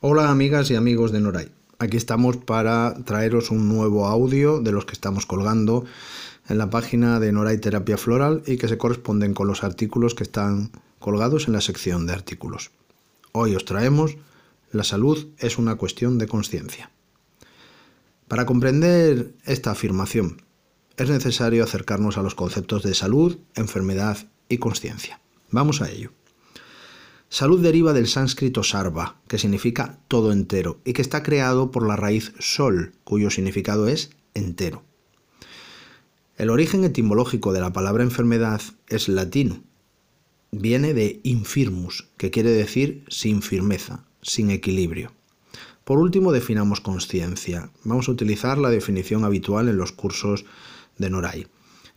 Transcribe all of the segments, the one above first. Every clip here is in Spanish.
Hola amigas y amigos de Noray. Aquí estamos para traeros un nuevo audio de los que estamos colgando en la página de Noray Terapia Floral y que se corresponden con los artículos que están colgados en la sección de artículos. Hoy os traemos La salud es una cuestión de conciencia. Para comprender esta afirmación es necesario acercarnos a los conceptos de salud, enfermedad y conciencia. Vamos a ello. Salud deriva del sánscrito sarva, que significa todo entero, y que está creado por la raíz sol, cuyo significado es entero. El origen etimológico de la palabra enfermedad es latino. Viene de infirmus, que quiere decir sin firmeza, sin equilibrio. Por último, definamos conciencia. Vamos a utilizar la definición habitual en los cursos de Noray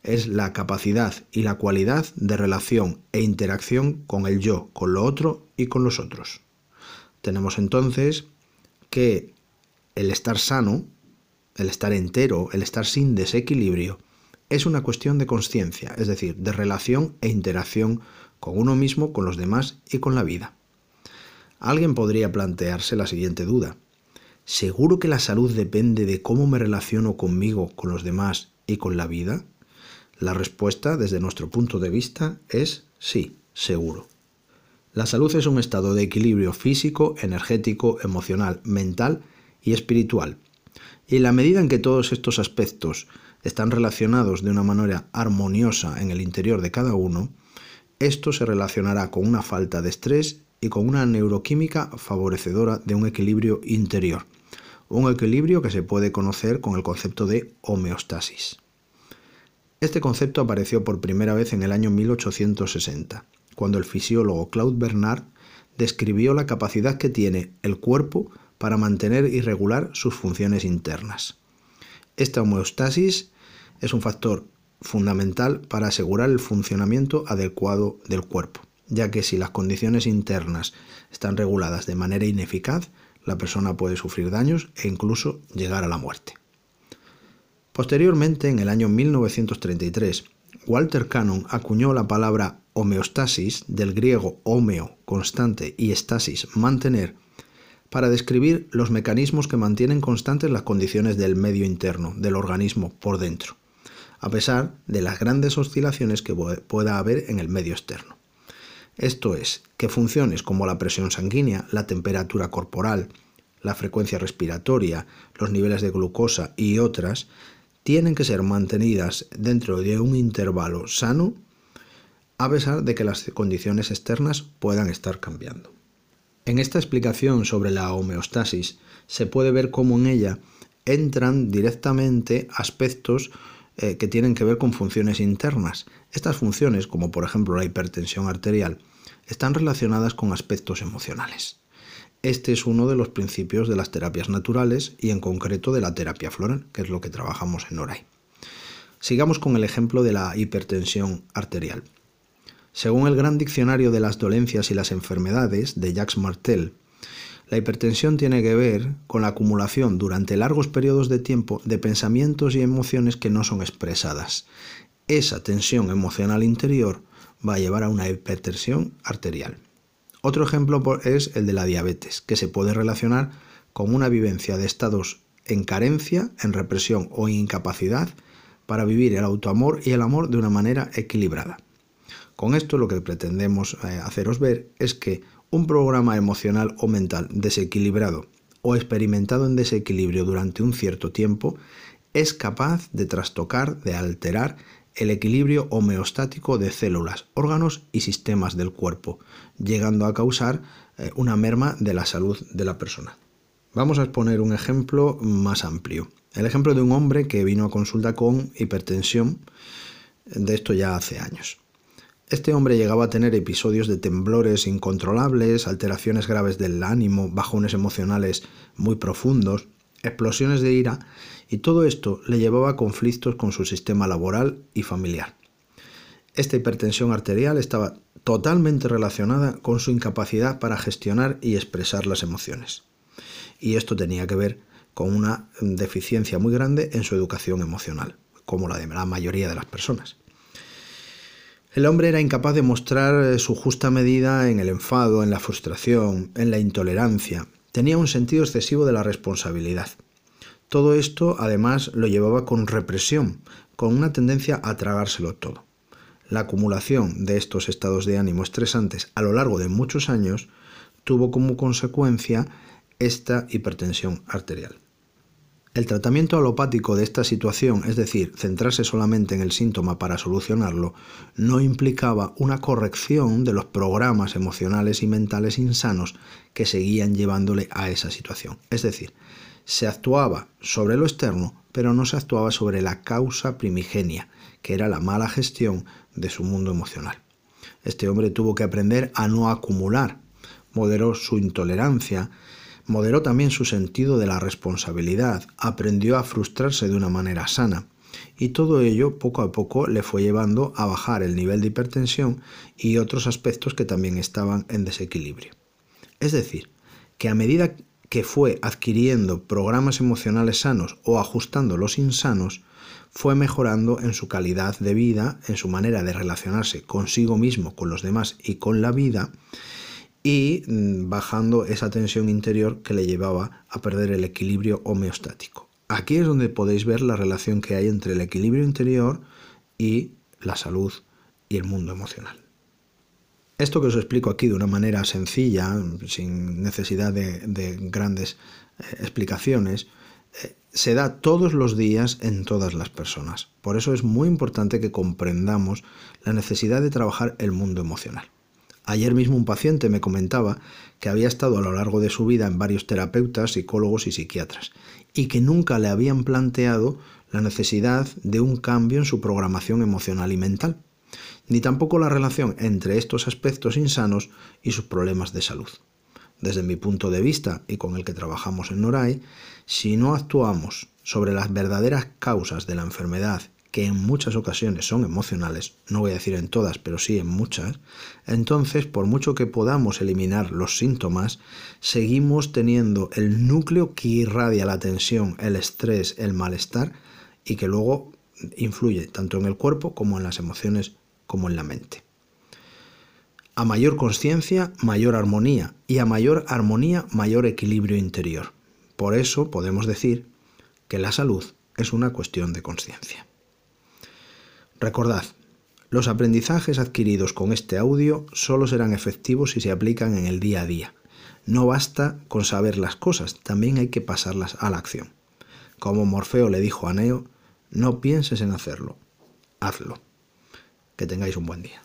es la capacidad y la cualidad de relación e interacción con el yo, con lo otro y con los otros. Tenemos entonces que el estar sano, el estar entero, el estar sin desequilibrio, es una cuestión de conciencia, es decir, de relación e interacción con uno mismo, con los demás y con la vida. Alguien podría plantearse la siguiente duda. ¿Seguro que la salud depende de cómo me relaciono conmigo, con los demás y con la vida? La respuesta, desde nuestro punto de vista, es sí, seguro. La salud es un estado de equilibrio físico, energético, emocional, mental y espiritual. Y en la medida en que todos estos aspectos están relacionados de una manera armoniosa en el interior de cada uno, esto se relacionará con una falta de estrés y con una neuroquímica favorecedora de un equilibrio interior, un equilibrio que se puede conocer con el concepto de homeostasis. Este concepto apareció por primera vez en el año 1860, cuando el fisiólogo Claude Bernard describió la capacidad que tiene el cuerpo para mantener y regular sus funciones internas. Esta homeostasis es un factor fundamental para asegurar el funcionamiento adecuado del cuerpo, ya que si las condiciones internas están reguladas de manera ineficaz, la persona puede sufrir daños e incluso llegar a la muerte. Posteriormente, en el año 1933, Walter Cannon acuñó la palabra homeostasis, del griego homeo, constante, y estasis, mantener, para describir los mecanismos que mantienen constantes las condiciones del medio interno, del organismo por dentro, a pesar de las grandes oscilaciones que pueda haber en el medio externo. Esto es, que funciones como la presión sanguínea, la temperatura corporal, la frecuencia respiratoria, los niveles de glucosa y otras tienen que ser mantenidas dentro de un intervalo sano a pesar de que las condiciones externas puedan estar cambiando. En esta explicación sobre la homeostasis se puede ver cómo en ella entran directamente aspectos eh, que tienen que ver con funciones internas. Estas funciones, como por ejemplo la hipertensión arterial, están relacionadas con aspectos emocionales. Este es uno de los principios de las terapias naturales y en concreto de la terapia floral, que es lo que trabajamos en Oray. Sigamos con el ejemplo de la hipertensión arterial. Según el Gran Diccionario de las Dolencias y las Enfermedades de Jacques Martel, la hipertensión tiene que ver con la acumulación durante largos periodos de tiempo de pensamientos y emociones que no son expresadas. Esa tensión emocional interior va a llevar a una hipertensión arterial. Otro ejemplo es el de la diabetes, que se puede relacionar con una vivencia de estados en carencia, en represión o incapacidad para vivir el autoamor y el amor de una manera equilibrada. Con esto lo que pretendemos eh, haceros ver es que un programa emocional o mental desequilibrado o experimentado en desequilibrio durante un cierto tiempo es capaz de trastocar, de alterar el equilibrio homeostático de células, órganos y sistemas del cuerpo, llegando a causar eh, una merma de la salud de la persona. Vamos a exponer un ejemplo más amplio. El ejemplo de un hombre que vino a consulta con hipertensión, de esto ya hace años. Este hombre llegaba a tener episodios de temblores incontrolables, alteraciones graves del ánimo, bajones emocionales muy profundos, explosiones de ira y todo esto le llevaba a conflictos con su sistema laboral y familiar. Esta hipertensión arterial estaba totalmente relacionada con su incapacidad para gestionar y expresar las emociones. Y esto tenía que ver con una deficiencia muy grande en su educación emocional, como la de la mayoría de las personas. El hombre era incapaz de mostrar su justa medida en el enfado, en la frustración, en la intolerancia, Tenía un sentido excesivo de la responsabilidad. Todo esto además lo llevaba con represión, con una tendencia a tragárselo todo. La acumulación de estos estados de ánimo estresantes a lo largo de muchos años tuvo como consecuencia esta hipertensión arterial. El tratamiento alopático de esta situación, es decir, centrarse solamente en el síntoma para solucionarlo, no implicaba una corrección de los programas emocionales y mentales insanos que seguían llevándole a esa situación. Es decir, se actuaba sobre lo externo, pero no se actuaba sobre la causa primigenia, que era la mala gestión de su mundo emocional. Este hombre tuvo que aprender a no acumular, moderó su intolerancia, Moderó también su sentido de la responsabilidad, aprendió a frustrarse de una manera sana. Y todo ello poco a poco le fue llevando a bajar el nivel de hipertensión y otros aspectos que también estaban en desequilibrio. Es decir, que a medida que fue adquiriendo programas emocionales sanos o ajustando los insanos, fue mejorando en su calidad de vida, en su manera de relacionarse consigo mismo, con los demás y con la vida, y mm, bajando esa tensión interior que le llevaba a perder el equilibrio homeostático. Aquí es donde podéis ver la relación que hay entre el equilibrio interior y la salud y el mundo emocional. Esto que os explico aquí de una manera sencilla, sin necesidad de, grandes eh, explicaciones, eh, se da todos los días en todas las personas. Por eso es muy importante que comprendamos la necesidad de trabajar el mundo emocional. Ayer mismo un paciente me comentaba que había estado a lo largo de su vida en varios terapeutas, psicólogos y psiquiatras, y que nunca le habían planteado la necesidad de un cambio en su programación emocional y mental, ni tampoco la relación entre estos aspectos insanos y sus problemas de salud. Desde mi punto de vista y con el que trabajamos en Noray, si no actuamos sobre las verdaderas causas de la enfermedad que en muchas ocasiones son emocionales, no voy a decir en todas, pero sí en muchas, entonces por mucho que podamos eliminar los síntomas, seguimos teniendo el núcleo que irradia la tensión, el estrés, el malestar y que luego influye tanto en el cuerpo como en las emociones como en la mente. A mayor conciencia, mayor armonía y a mayor armonía, mayor equilibrio interior. Por eso podemos decir que la salud es una cuestión de conciencia. Recordad, los aprendizajes adquiridos con este audio solo serán efectivos si se aplican en el día a día. No basta con saber las cosas, también hay que pasarlas a la acción. Como Morfeo le dijo a Neo, no pienses en hacerlo, hazlo. Que tengáis un buen día.